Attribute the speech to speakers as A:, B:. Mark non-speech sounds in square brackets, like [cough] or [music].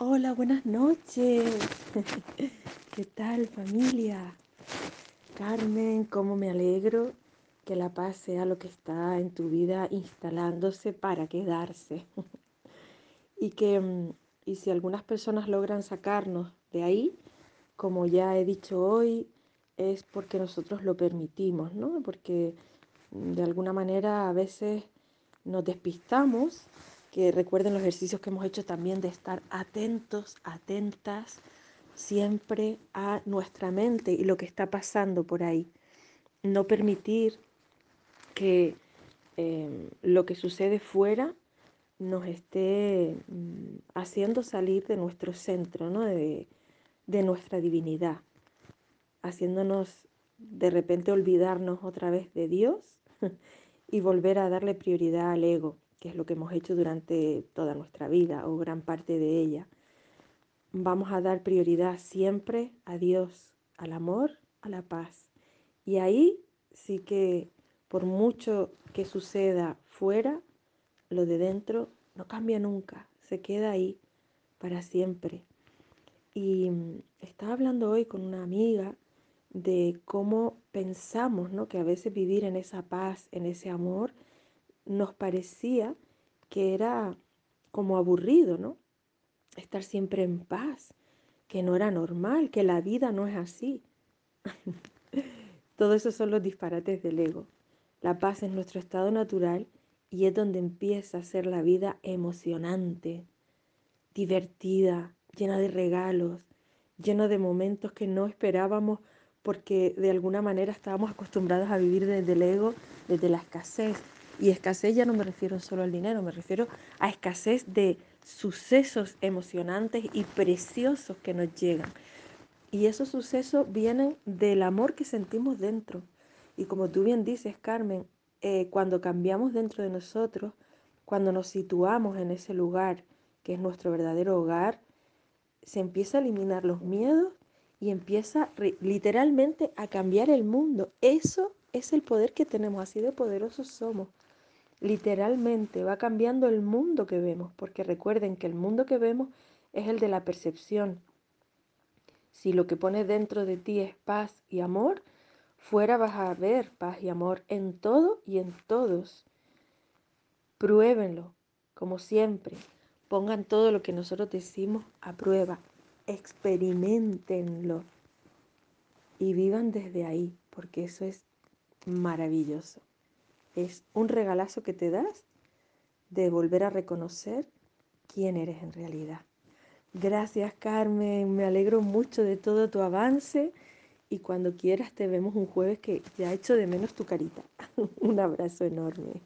A: Hola, buenas noches. [laughs] ¿Qué tal familia? Carmen, cómo me alegro que la paz sea lo que está en tu vida instalándose para quedarse. [laughs] y que mm, y si algunas personas logran sacarnos de ahí, como ya he dicho hoy, es porque nosotros lo permitimos, ¿no? Porque mm, de alguna manera a veces nos despistamos que recuerden los ejercicios que hemos hecho también de estar atentos, atentas siempre a nuestra mente y lo que está pasando por ahí. No permitir que eh, lo que sucede fuera nos esté mm, haciendo salir de nuestro centro, ¿no? de, de nuestra divinidad, haciéndonos de repente olvidarnos otra vez de Dios [laughs] y volver a darle prioridad al ego que es lo que hemos hecho durante toda nuestra vida o gran parte de ella. Vamos a dar prioridad siempre a Dios, al amor, a la paz. Y ahí sí que por mucho que suceda fuera, lo de dentro no cambia nunca, se queda ahí para siempre. Y mm, estaba hablando hoy con una amiga de cómo pensamos, ¿no? Que a veces vivir en esa paz, en ese amor, nos parecía que era como aburrido, ¿no? Estar siempre en paz, que no era normal, que la vida no es así. [laughs] Todo eso son los disparates del ego. La paz es nuestro estado natural y es donde empieza a ser la vida emocionante, divertida, llena de regalos, llena de momentos que no esperábamos porque de alguna manera estábamos acostumbrados a vivir desde el ego, desde la escasez, y escasez ya no me refiero solo al dinero, me refiero a escasez de sucesos emocionantes y preciosos que nos llegan. Y esos sucesos vienen del amor que sentimos dentro. Y como tú bien dices, Carmen, eh, cuando cambiamos dentro de nosotros, cuando nos situamos en ese lugar que es nuestro verdadero hogar, se empieza a eliminar los miedos y empieza literalmente a cambiar el mundo. Eso es el poder que tenemos, así de poderosos somos literalmente va cambiando el mundo que vemos, porque recuerden que el mundo que vemos es el de la percepción. Si lo que pone dentro de ti es paz y amor, fuera vas a ver paz y amor en todo y en todos. Pruébenlo, como siempre. Pongan todo lo que nosotros decimos a prueba. Experimentenlo. Y vivan desde ahí, porque eso es maravilloso es un regalazo que te das de volver a reconocer quién eres en realidad. Gracias Carmen, me alegro mucho de todo tu avance y cuando quieras te vemos un jueves que ya ha hecho de menos tu carita. [laughs] un abrazo enorme.